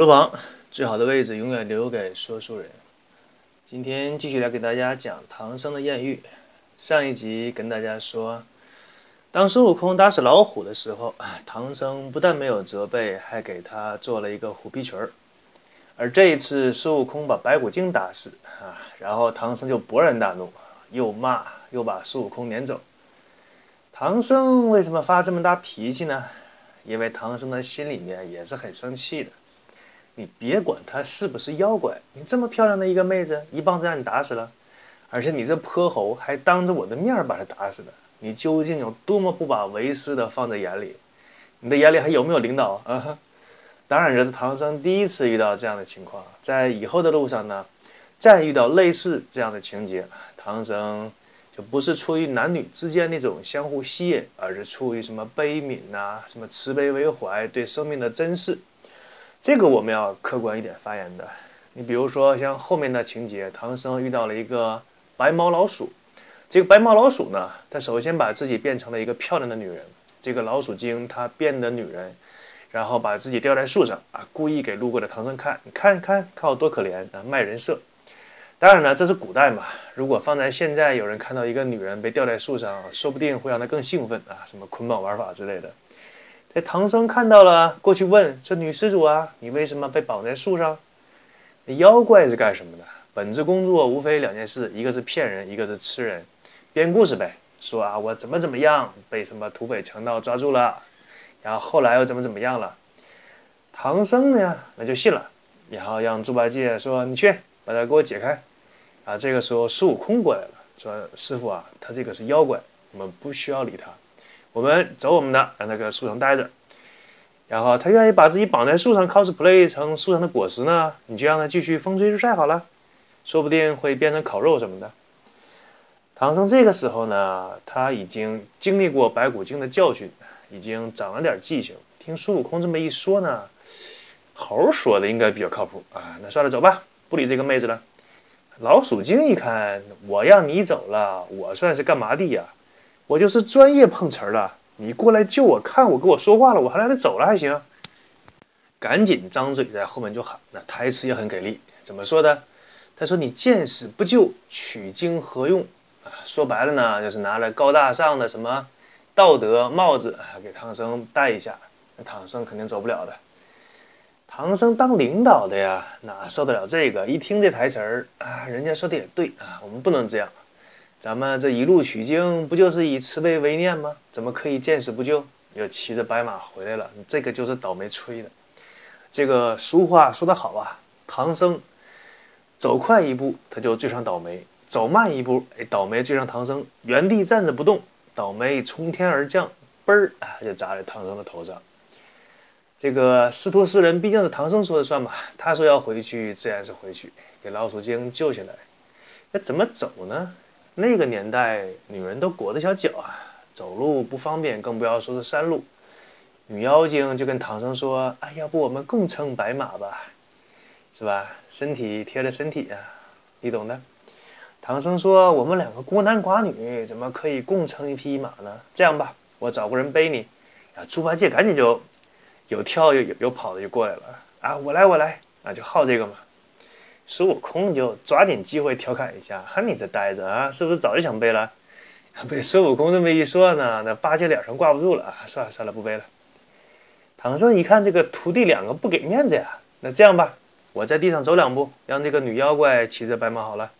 五路旁最好的位置永远留给说书人。今天继续来给大家讲唐僧的艳遇。上一集跟大家说，当孙悟空打死老虎的时候，唐僧不但没有责备，还给他做了一个虎皮裙儿。而这一次，孙悟空把白骨精打死啊，然后唐僧就勃然大怒，又骂又把孙悟空撵走。唐僧为什么发这么大脾气呢？因为唐僧的心里面也是很生气的。你别管他是不是妖怪，你这么漂亮的一个妹子，一棒子让你打死了，而且你这泼猴还当着我的面把她打死的，你究竟有多么不把为师的放在眼里？你的眼里还有没有领导啊？当然，这是唐僧第一次遇到这样的情况，在以后的路上呢，再遇到类似这样的情节，唐僧就不是出于男女之间那种相互吸引，而是出于什么悲悯呐、什么慈悲为怀，对生命的珍视。这个我们要客观一点发言的。你比如说像后面的情节，唐僧遇到了一个白毛老鼠，这个白毛老鼠呢，它首先把自己变成了一个漂亮的女人，这个老鼠精它变的女人，然后把自己吊在树上啊，故意给路过的唐僧看，你看看看我多可怜啊，卖人设。当然了，这是古代嘛，如果放在现在，有人看到一个女人被吊在树上，说不定会让他更兴奋啊，什么捆绑玩法之类的。这唐僧看到了，过去问说：“女施主啊，你为什么被绑在树上？”那妖怪是干什么的？本职工作无非两件事，一个是骗人，一个是吃人，编故事呗。说啊，我怎么怎么样，被什么土匪强盗抓住了，然后后来又怎么怎么样了。唐僧呢，那就信了，然后让猪八戒说：“你去把他给我解开。”啊，这个时候孙悟空过来了，说：“师傅啊，他这个是妖怪，我们不需要理他。”我们走我们的，让那个树上待着。然后他愿意把自己绑在树上，cosplay 成树上的果实呢，你就让他继续风吹日晒好了，说不定会变成烤肉什么的。唐僧这个时候呢，他已经经历过白骨精的教训，已经长了点记性。听孙悟空这么一说呢，猴说的应该比较靠谱啊。那算了，走吧，不理这个妹子了。老鼠精一看，我让你走了，我算是干嘛的呀？我就是专业碰瓷儿了，你过来救我，看我跟我说话了，我还让你走了还行。赶紧张嘴在后面就喊，那台词也很给力，怎么说的？他说：“你见死不救，取经何用？”啊，说白了呢，就是拿了高大上的什么道德帽子啊，给唐僧戴一下，那唐僧肯定走不了的。唐僧当领导的呀，哪受得了这个？一听这台词儿啊，人家说的也对啊，我们不能这样。咱们这一路取经，不就是以慈悲为念吗？怎么可以见死不救？又骑着白马回来了，这个就是倒霉催的。这个俗话说得好啊，唐僧走快一步，他就追上倒霉；走慢一步，哎，倒霉追上唐僧，原地站着不动，倒霉从天而降，嘣儿啊，就砸在唐僧的头上。这个师徒四人毕竟是唐僧说了算嘛，他说要回去，自然是回去，给老鼠精救下来。那怎么走呢？那个年代，女人都裹着小脚啊，走路不方便，更不要说是山路。女妖精就跟唐僧说：“哎，要不我们共乘白马吧，是吧？身体贴着身体呀，你懂的。”唐僧说：“我们两个孤男寡女，怎么可以共乘一匹马呢？这样吧，我找个人背你。”啊，猪八戒赶紧就有跳有有有跑的就过来了啊！我来我来啊，就好这个嘛。孙悟空就抓紧机会调侃一下：“哈，你这呆子啊，是不是早就想背了？” 被孙悟空这么一说呢，那八戒脸上挂不住了啊！算了算了，不背了。唐僧一看这个徒弟两个不给面子呀，那这样吧，我在地上走两步，让这个女妖怪骑着白马好了。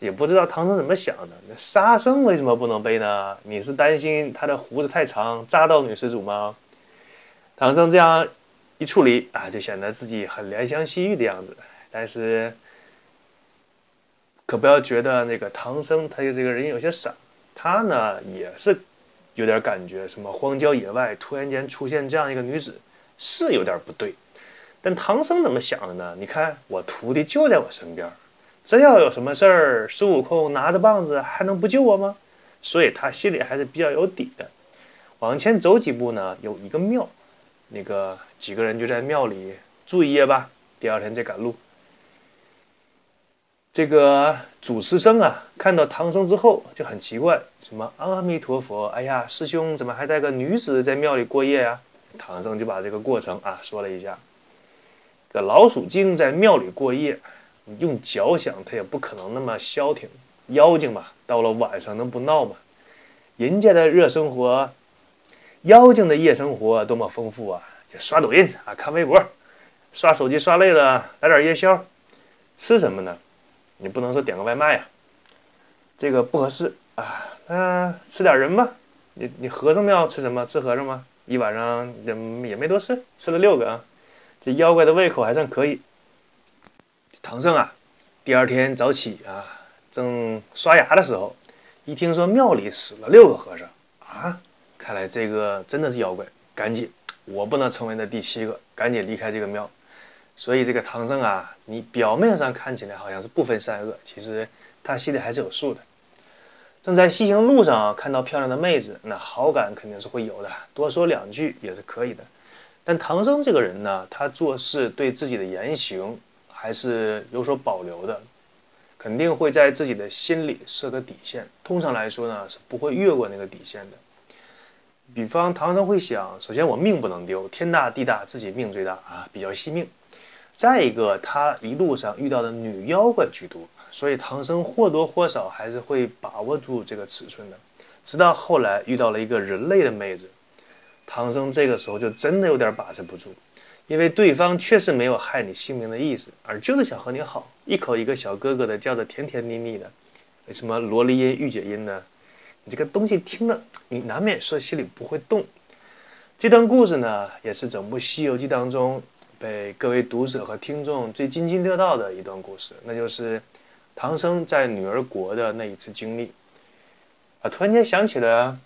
也不知道唐僧怎么想的，那沙僧为什么不能背呢？你是担心他的胡子太长扎到女施主吗？唐僧这样一处理啊，就显得自己很怜香惜玉的样子。但是可不要觉得那个唐僧他这个人有些傻，他呢也是有点感觉，什么荒郊野外突然间出现这样一个女子是有点不对。但唐僧怎么想的呢？你看我徒弟就在我身边。真要有什么事儿，孙悟空拿着棒子还能不救我吗？所以他心里还是比较有底的。往前走几步呢，有一个庙，那个几个人就在庙里住一夜吧，第二天再赶路。这个主持生啊，看到唐僧之后就很奇怪，什么阿弥陀佛，哎呀，师兄怎么还带个女子在庙里过夜呀？唐僧就把这个过程啊说了一下。这老鼠精在庙里过夜。用脚想，他也不可能那么消停。妖精嘛，到了晚上能不闹吗？人家的热生活，妖精的夜生活多么丰富啊！就刷抖音啊，看微博，刷手机刷累了，来点夜宵。吃什么呢？你不能说点个外卖呀，这个不合适啊。那吃点人吧。你你和尚庙吃什么？吃和尚吗？一晚上也也没多吃，吃了六个啊。这妖怪的胃口还算可以。唐僧啊，第二天早起啊，正刷牙的时候，一听说庙里死了六个和尚啊，看来这个真的是妖怪，赶紧，我不能成为那第七个，赶紧离开这个庙。所以这个唐僧啊，你表面上看起来好像是不分善恶，其实他心里还是有数的。正在西行路上看到漂亮的妹子，那好感肯定是会有的，多说两句也是可以的。但唐僧这个人呢，他做事对自己的言行。还是有所保留的，肯定会在自己的心里设个底线。通常来说呢，是不会越过那个底线的。比方唐僧会想：首先我命不能丢，天大地大，自己命最大啊，比较惜命。再一个，他一路上遇到的女妖怪居多，所以唐僧或多或少还是会把握住这个尺寸的。直到后来遇到了一个人类的妹子，唐僧这个时候就真的有点把持不住。因为对方确实没有害你性命的意思，而就是想和你好，一口一个小哥哥的叫的甜甜蜜蜜的，什么萝莉音、御姐音呢？你这个东西听了，你难免说心里不会动。这段故事呢，也是整部《西游记》当中被各位读者和听众最津津乐道的一段故事，那就是唐僧在女儿国的那一次经历。啊，突然间想起了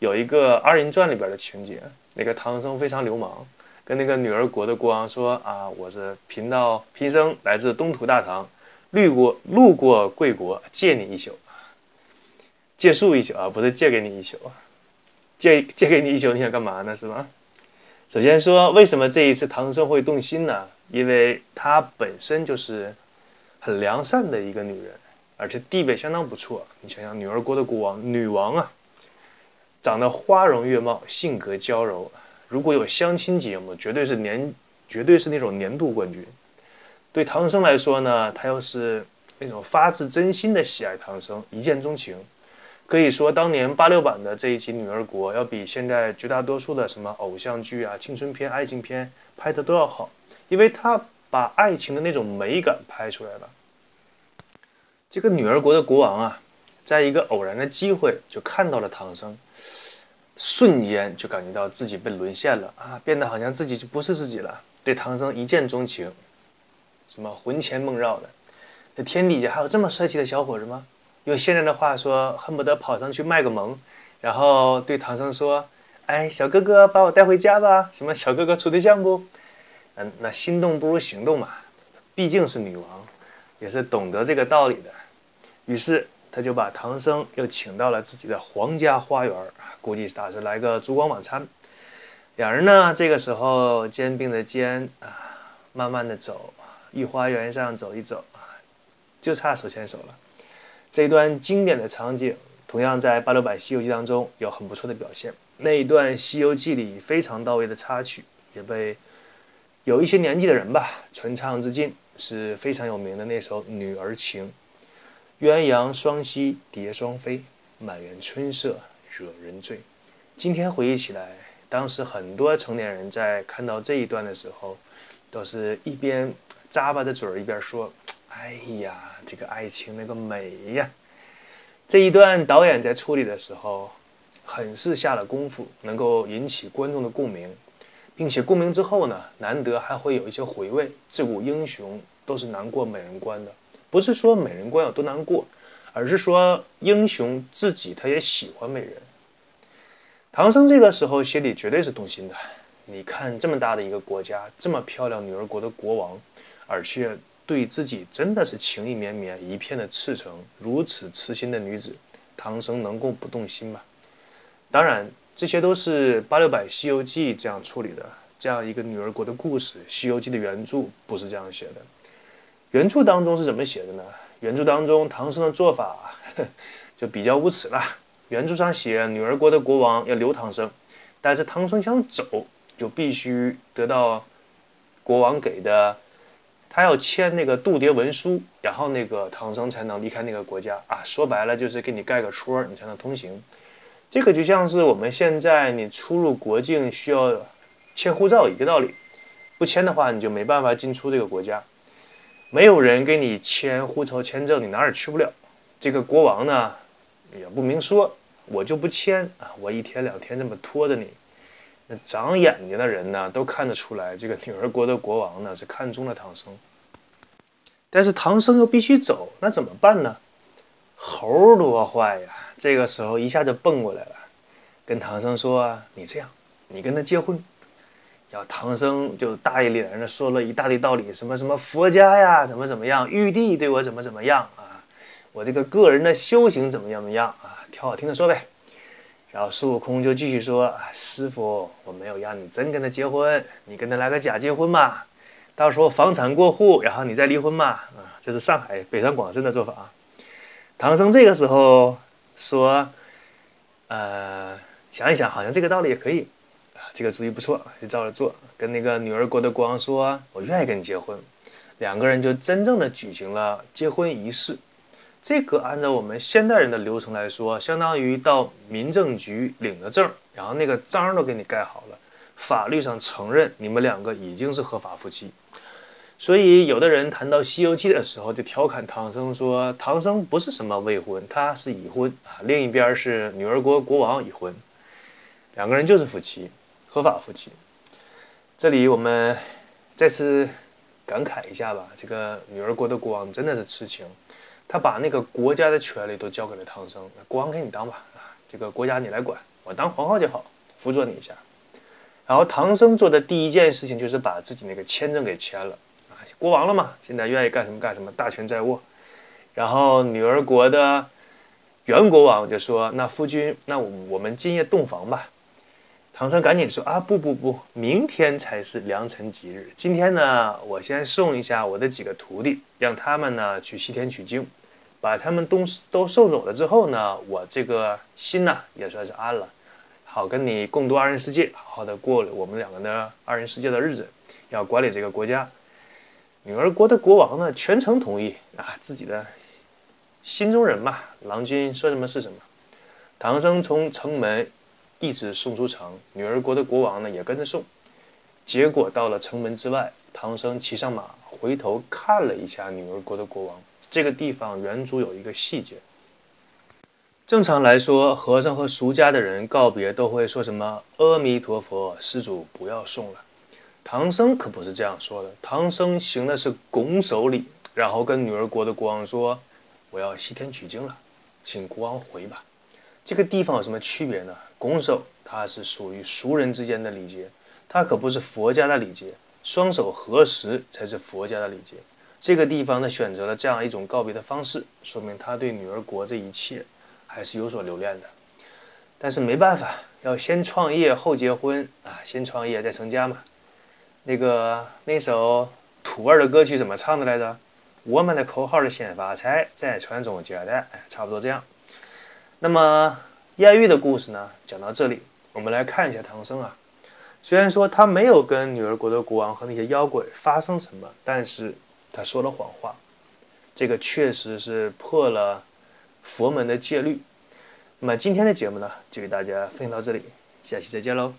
有一个二人转里边的情节，那个唐僧非常流氓。跟那个女儿国的国王说啊，我是贫道贫僧来自东土大唐，路过路过贵国，借你一宿，借宿一宿啊，不是借给你一宿，借借给你一宿，你想干嘛呢？是吧？首先说，为什么这一次唐僧会动心呢？因为她本身就是很良善的一个女人，而且地位相当不错。你想想，女儿国的国王，女王啊，长得花容月貌，性格娇柔。如果有相亲节目，绝对是年，绝对是那种年度冠军。对唐僧来说呢，他又是那种发自真心的喜爱唐僧，一见钟情。可以说，当年八六版的这一集《女儿国》要比现在绝大多数的什么偶像剧啊、青春片、爱情片拍的都要好，因为他把爱情的那种美感拍出来了。这个女儿国的国王啊，在一个偶然的机会就看到了唐僧。瞬间就感觉到自己被沦陷了啊，变得好像自己就不是自己了，对唐僧一见钟情，什么魂牵梦绕的。这天底下还有这么帅气的小伙子吗？用现在的话说，恨不得跑上去卖个萌，然后对唐僧说：“哎，小哥哥，把我带回家吧。”什么小哥哥处对象不？嗯，那心动不如行动嘛，毕竟是女王，也是懂得这个道理的。于是。他就把唐僧又请到了自己的皇家花园，估计是打算来个烛光晚餐。两人呢，这个时候肩并着肩啊，慢慢的走，御花园上走一走啊，就差手牵手了。这一段经典的场景，同样在八六版《西游记》当中有很不错的表现。那一段《西游记》里非常到位的插曲，也被有一些年纪的人吧传唱至今，是非常有名的那首《女儿情》。鸳鸯双栖蝶双飞，满园春色惹人醉。今天回忆起来，当时很多成年人在看到这一段的时候，都是一边咂巴着嘴儿一边说：“哎呀，这个爱情那个美呀！”这一段导演在处理的时候，很是下了功夫，能够引起观众的共鸣，并且共鸣之后呢，难得还会有一些回味。自古英雄都是难过美人关的，不是说美人关有多难过，而是说英雄自己他也喜欢美人。唐僧这个时候心里绝对是动心的。你看这么大的一个国家，这么漂亮女儿国的国王，而且。对自己真的是情意绵绵，一片的赤诚，如此痴心的女子，唐僧能够不动心吗？当然，这些都是八六版《西游记》这样处理的。这样一个女儿国的故事，《西游记》的原著不是这样写的。原著当中是怎么写的呢？原著当中，唐僧的做法 就比较无耻了。原著上写，女儿国的国王要留唐僧，但是唐僧想走，就必须得到国王给的。他要签那个渡牒文书，然后那个唐僧才能离开那个国家啊。说白了就是给你盖个戳，你才能通行。这个就像是我们现在你出入国境需要签护照一个道理，不签的话你就没办法进出这个国家。没有人给你签护照签证，你哪儿也去不了。这个国王呢也不明说，我就不签啊，我一天两天这么拖着你。那长眼睛的人呢，都看得出来，这个女儿国的国王呢是看中了唐僧。但是唐僧又必须走，那怎么办呢？猴多坏呀！这个时候一下就蹦过来了，跟唐僧说：“你这样，你跟他结婚。”然后唐僧就大义凛然的说了一大堆道理，什么什么佛家呀，怎么怎么样，玉帝对我怎么怎么样啊，我这个个人的修行怎么样怎么样啊，挑好听的说呗。然后孙悟空就继续说：“师傅，我没有让你真跟他结婚，你跟他来个假结婚嘛，到时候房产过户，然后你再离婚嘛。”啊，这是上海北上广深的做法啊。唐僧这个时候说：“呃，想一想，好像这个道理也可以啊，这个主意不错，就照着做。跟那个女儿国的国王说，我愿意跟你结婚。”两个人就真正的举行了结婚仪式。这个按照我们现代人的流程来说，相当于到民政局领了证，然后那个章都给你盖好了，法律上承认你们两个已经是合法夫妻。所以有的人谈到《西游记》的时候，就调侃唐僧说：“唐僧不是什么未婚，他是已婚啊。”另一边是女儿国国王已婚，两个人就是夫妻，合法夫妻。这里我们再次感慨一下吧，这个女儿国的国王真的是痴情。他把那个国家的权利都交给了唐僧，国王给你当吧，啊，这个国家你来管，我当皇后就好，辅佐你一下。然后唐僧做的第一件事情就是把自己那个签证给签了，啊，国王了嘛，现在愿意干什么干什么，大权在握。然后女儿国的原国王就说：“那夫君，那我们今夜洞房吧。”唐僧赶紧说：“啊，不不不，明天才是良辰吉日。今天呢，我先送一下我的几个徒弟，让他们呢去西天取经，把他们都都送走了之后呢，我这个心呢也算是安了，好跟你共度二人世界，好好的过我们两个的二人世界的日子，要管理这个国家。女儿国的国王呢，全程同意啊，自己的心中人嘛，郎君说什么是什么。唐僧从城门。一直送出城，女儿国的国王呢也跟着送。结果到了城门之外，唐僧骑上马，回头看了一下女儿国的国王。这个地方原著有一个细节。正常来说，和尚和俗家的人告别都会说什么“阿弥陀佛，施主不要送了”。唐僧可不是这样说的，唐僧行的是拱手礼，然后跟女儿国的国王说：“我要西天取经了，请国王回吧。”这个地方有什么区别呢？拱手，它是属于俗人之间的礼节，它可不是佛家的礼节。双手合十才是佛家的礼节。这个地方呢，选择了这样一种告别的方式，说明他对女儿国这一切还是有所留恋的。但是没办法，要先创业后结婚啊，先创业再成家嘛。那个那首土味的歌曲怎么唱的来着？我们的口号是先发财，再传宗接代，差不多这样。那么艳遇的故事呢，讲到这里，我们来看一下唐僧啊。虽然说他没有跟女儿国的国王和那些妖怪发生什么，但是他说了谎话，这个确实是破了佛门的戒律。那么今天的节目呢，就给大家分享到这里，下期再见喽。